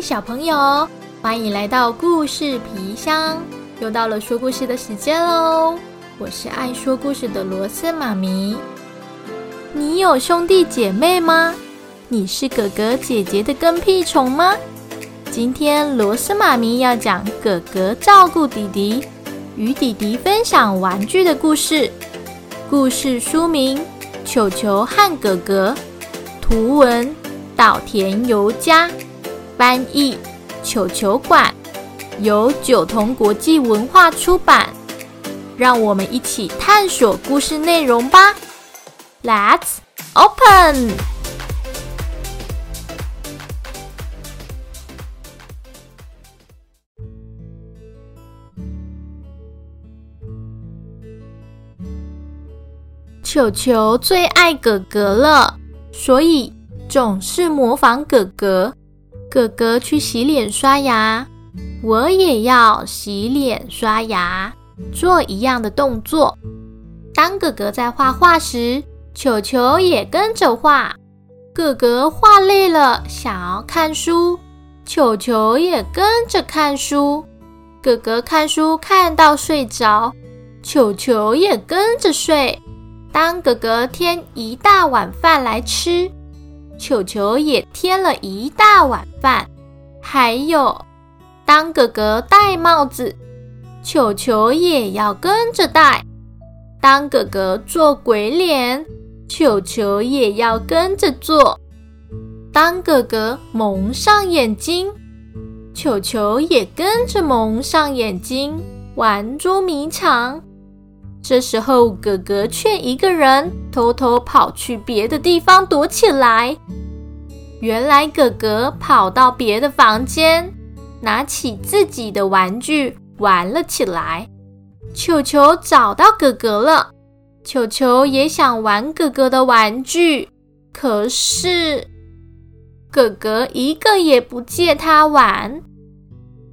小朋友，欢迎来到故事皮箱，又到了说故事的时间喽！我是爱说故事的罗斯妈咪。你有兄弟姐妹吗？你是哥哥姐姐的跟屁虫吗？今天罗斯妈咪要讲哥哥照顾弟弟，与弟弟分享玩具的故事。故事书名：球球和哥哥。图文：稻田由佳。翻译：球球馆，由九童国际文化出版。让我们一起探索故事内容吧。Let's open。球球最爱哥哥了，所以总是模仿哥哥。哥哥去洗脸刷牙，我也要洗脸刷牙，做一样的动作。当哥哥在画画时，球球也跟着画。哥哥画累了，想要看书，球球也跟着看书。哥哥看书看到睡着，球球也跟着睡。当哥哥添一大碗饭来吃。球球也添了一大碗饭，还有，当哥哥戴帽子，球球也要跟着戴；当哥哥做鬼脸，球球也要跟着做；当哥哥蒙上眼睛，球球也跟着蒙上眼睛玩捉迷藏。这时候，哥哥却一个人偷偷跑去别的地方躲起来。原来，哥哥跑到别的房间，拿起自己的玩具玩了起来。球球找到哥哥了，球球也想玩哥哥的玩具，可是哥哥一个也不借他玩，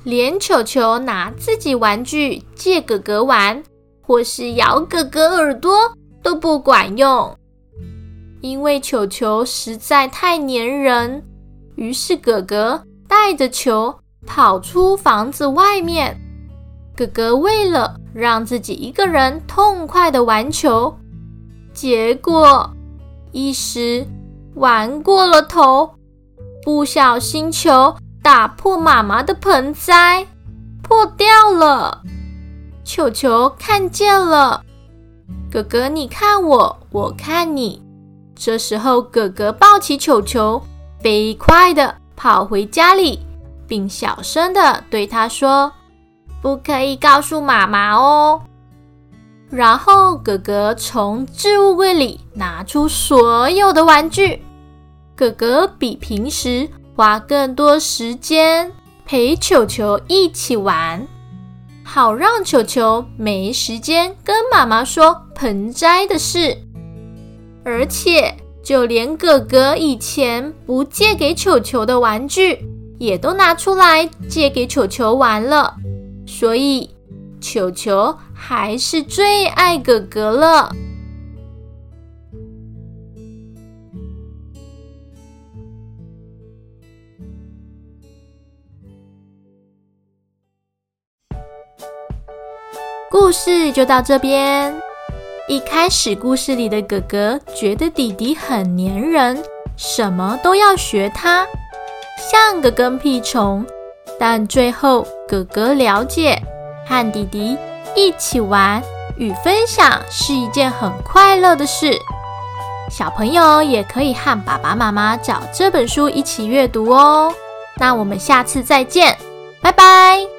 连球球拿自己玩具借哥哥玩。或是咬哥哥耳朵都不管用，因为球球实在太粘人。于是哥哥带着球跑出房子外面。哥哥为了让自己一个人痛快的玩球，结果一时玩过了头，不小心球打破妈妈的盆栽，破掉了。球球看见了哥哥，你看我，我看你。这时候，哥哥抱起球球，飞快的跑回家里，并小声的对他说：“不可以告诉妈妈哦。”然后，哥哥从置物柜里拿出所有的玩具。哥哥比平时花更多时间陪球球一起玩。好让球球没时间跟妈妈说盆栽的事，而且就连哥哥以前不借给球球的玩具，也都拿出来借给球球玩了。所以球球还是最爱哥哥了。故事就到这边。一开始，故事里的哥哥觉得弟弟很粘人，什么都要学他，像个跟屁虫。但最后，哥哥了解，和弟弟一起玩与分享是一件很快乐的事。小朋友也可以和爸爸妈妈找这本书一起阅读哦。那我们下次再见，拜拜。